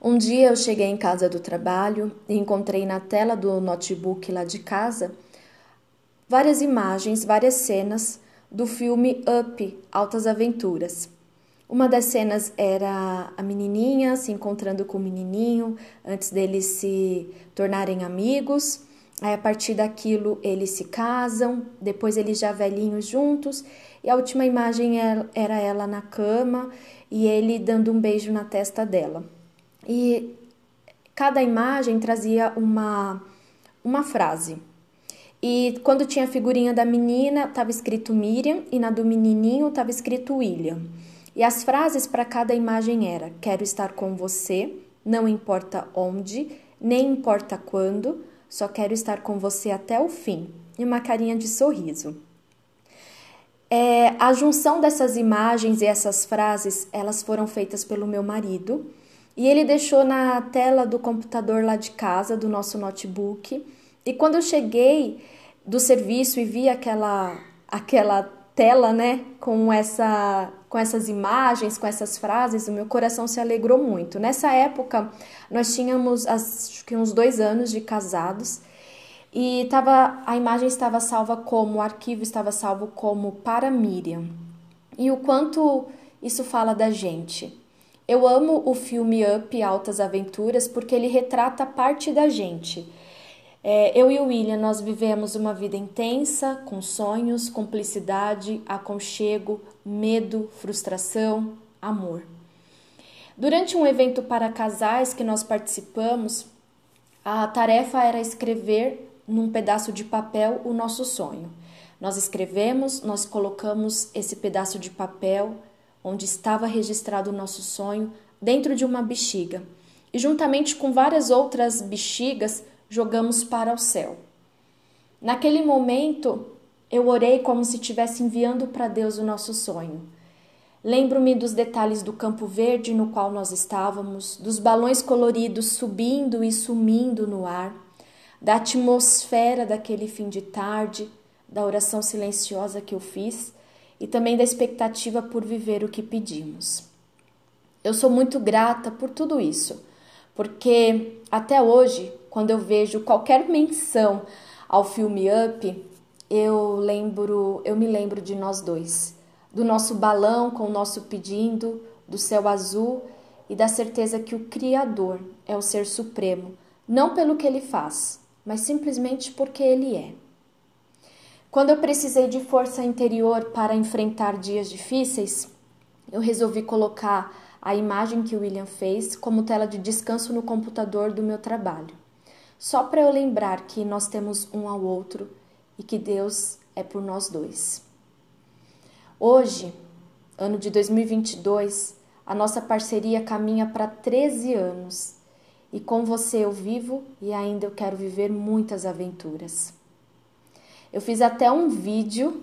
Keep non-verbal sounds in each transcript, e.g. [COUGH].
Um dia eu cheguei em casa do trabalho e encontrei na tela do notebook lá de casa várias imagens, várias cenas do filme Up Altas Aventuras. Uma das cenas era a menininha se encontrando com o menininho antes deles se tornarem amigos. Aí, a partir daquilo, eles se casam, depois eles já velhinhos juntos, e a última imagem é, era ela na cama e ele dando um beijo na testa dela. E cada imagem trazia uma, uma frase. E quando tinha a figurinha da menina, estava escrito Miriam e na do menininho estava escrito William. E as frases para cada imagem era: Quero estar com você, não importa onde, nem importa quando, só quero estar com você até o fim. E uma carinha de sorriso. É, a junção dessas imagens e essas frases, elas foram feitas pelo meu marido e ele deixou na tela do computador lá de casa, do nosso notebook. E quando eu cheguei do serviço e vi aquela aquela tela, né, com essa com essas imagens, com essas frases, o meu coração se alegrou muito. Nessa época, nós tínhamos acho que uns dois anos de casados e tava, a imagem estava salva como, o arquivo estava salvo como para Miriam. E o quanto isso fala da gente. Eu amo o filme Up Altas Aventuras porque ele retrata parte da gente. É, eu e o William, nós vivemos uma vida intensa, com sonhos, cumplicidade, aconchego, medo, frustração, amor. Durante um evento para casais que nós participamos, a tarefa era escrever num pedaço de papel o nosso sonho. Nós escrevemos, nós colocamos esse pedaço de papel onde estava registrado o nosso sonho dentro de uma bexiga e, juntamente com várias outras bexigas, jogamos para o céu. Naquele momento, eu orei como se estivesse enviando para Deus o nosso sonho. Lembro-me dos detalhes do campo verde no qual nós estávamos, dos balões coloridos subindo e sumindo no ar da atmosfera daquele fim de tarde, da oração silenciosa que eu fiz e também da expectativa por viver o que pedimos. Eu sou muito grata por tudo isso, porque até hoje, quando eu vejo qualquer menção ao filme Up, eu lembro, eu me lembro de nós dois, do nosso balão com o nosso pedindo, do céu azul e da certeza que o Criador é o ser supremo, não pelo que ele faz, mas simplesmente porque Ele é. Quando eu precisei de força interior para enfrentar dias difíceis, eu resolvi colocar a imagem que o William fez como tela de descanso no computador do meu trabalho, só para eu lembrar que nós temos um ao outro e que Deus é por nós dois. Hoje, ano de 2022, a nossa parceria caminha para 13 anos e com você eu vivo e ainda eu quero viver muitas aventuras. Eu fiz até um vídeo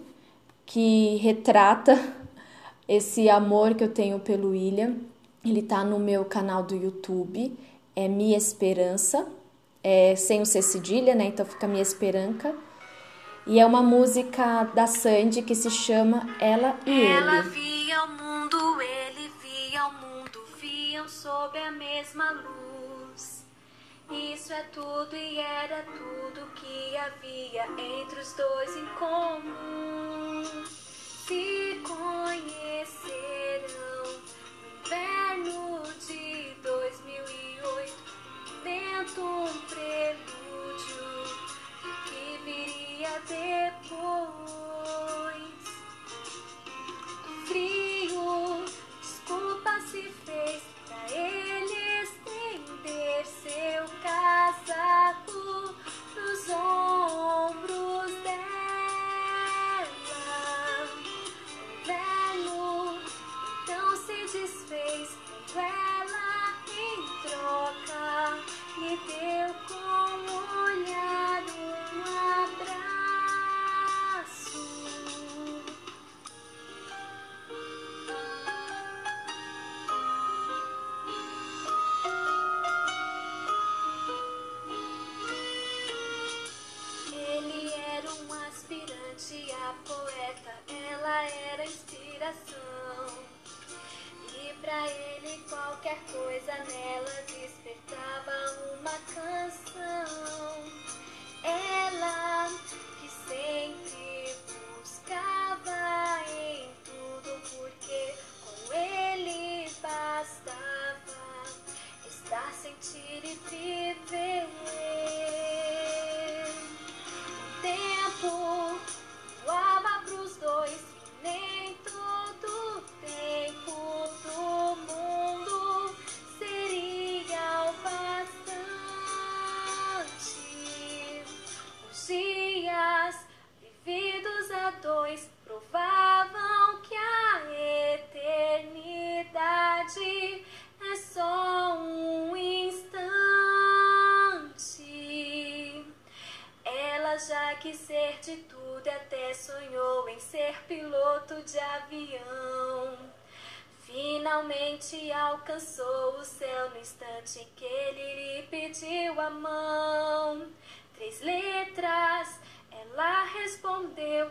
que retrata [LAUGHS] esse amor que eu tenho pelo William. Ele tá no meu canal do YouTube, é Minha Esperança, é sem o C cedilha, né? Então fica Minha Esperança. E é uma música da Sandy que se chama Ela e Ele. Ela via o mundo, ele via o mundo, viam sob a mesma luz. Isso é tudo e era tudo que havia entre os dois em comum. Se conhecerão no inverno de 2008, dentro um prelúdio que viria depois. coisa nela diz dois provavam que a eternidade é só um instante. Ela já quis ser de tudo até sonhou em ser piloto de avião. Finalmente alcançou o céu no instante em que ele lhe pediu a mão. Três letras, ela respondeu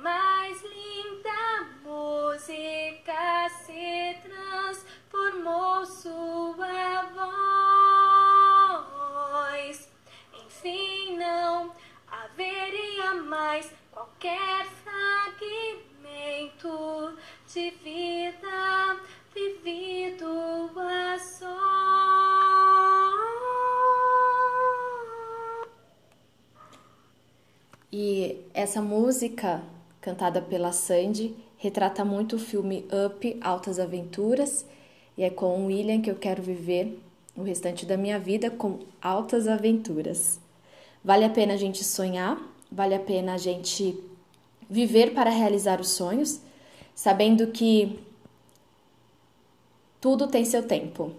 mais linda música se transformou sua voz. Essa música, cantada pela Sandy, retrata muito o filme Up, Altas Aventuras, e é com o William que eu quero viver o restante da minha vida com altas aventuras. Vale a pena a gente sonhar, vale a pena a gente viver para realizar os sonhos, sabendo que tudo tem seu tempo.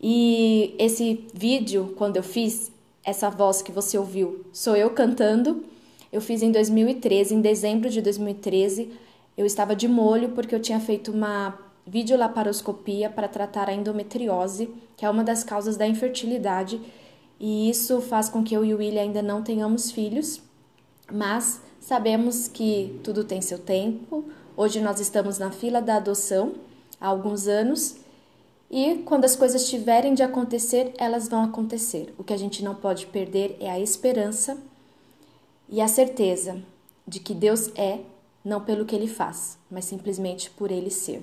E esse vídeo, quando eu fiz, essa voz que você ouviu, sou eu cantando. Eu fiz em 2013, em dezembro de 2013. Eu estava de molho porque eu tinha feito uma videolaparoscopia para tratar a endometriose, que é uma das causas da infertilidade, e isso faz com que eu e o William ainda não tenhamos filhos, mas sabemos que tudo tem seu tempo. Hoje nós estamos na fila da adoção há alguns anos e quando as coisas tiverem de acontecer, elas vão acontecer. O que a gente não pode perder é a esperança e a certeza de que Deus é não pelo que ele faz, mas simplesmente por ele ser.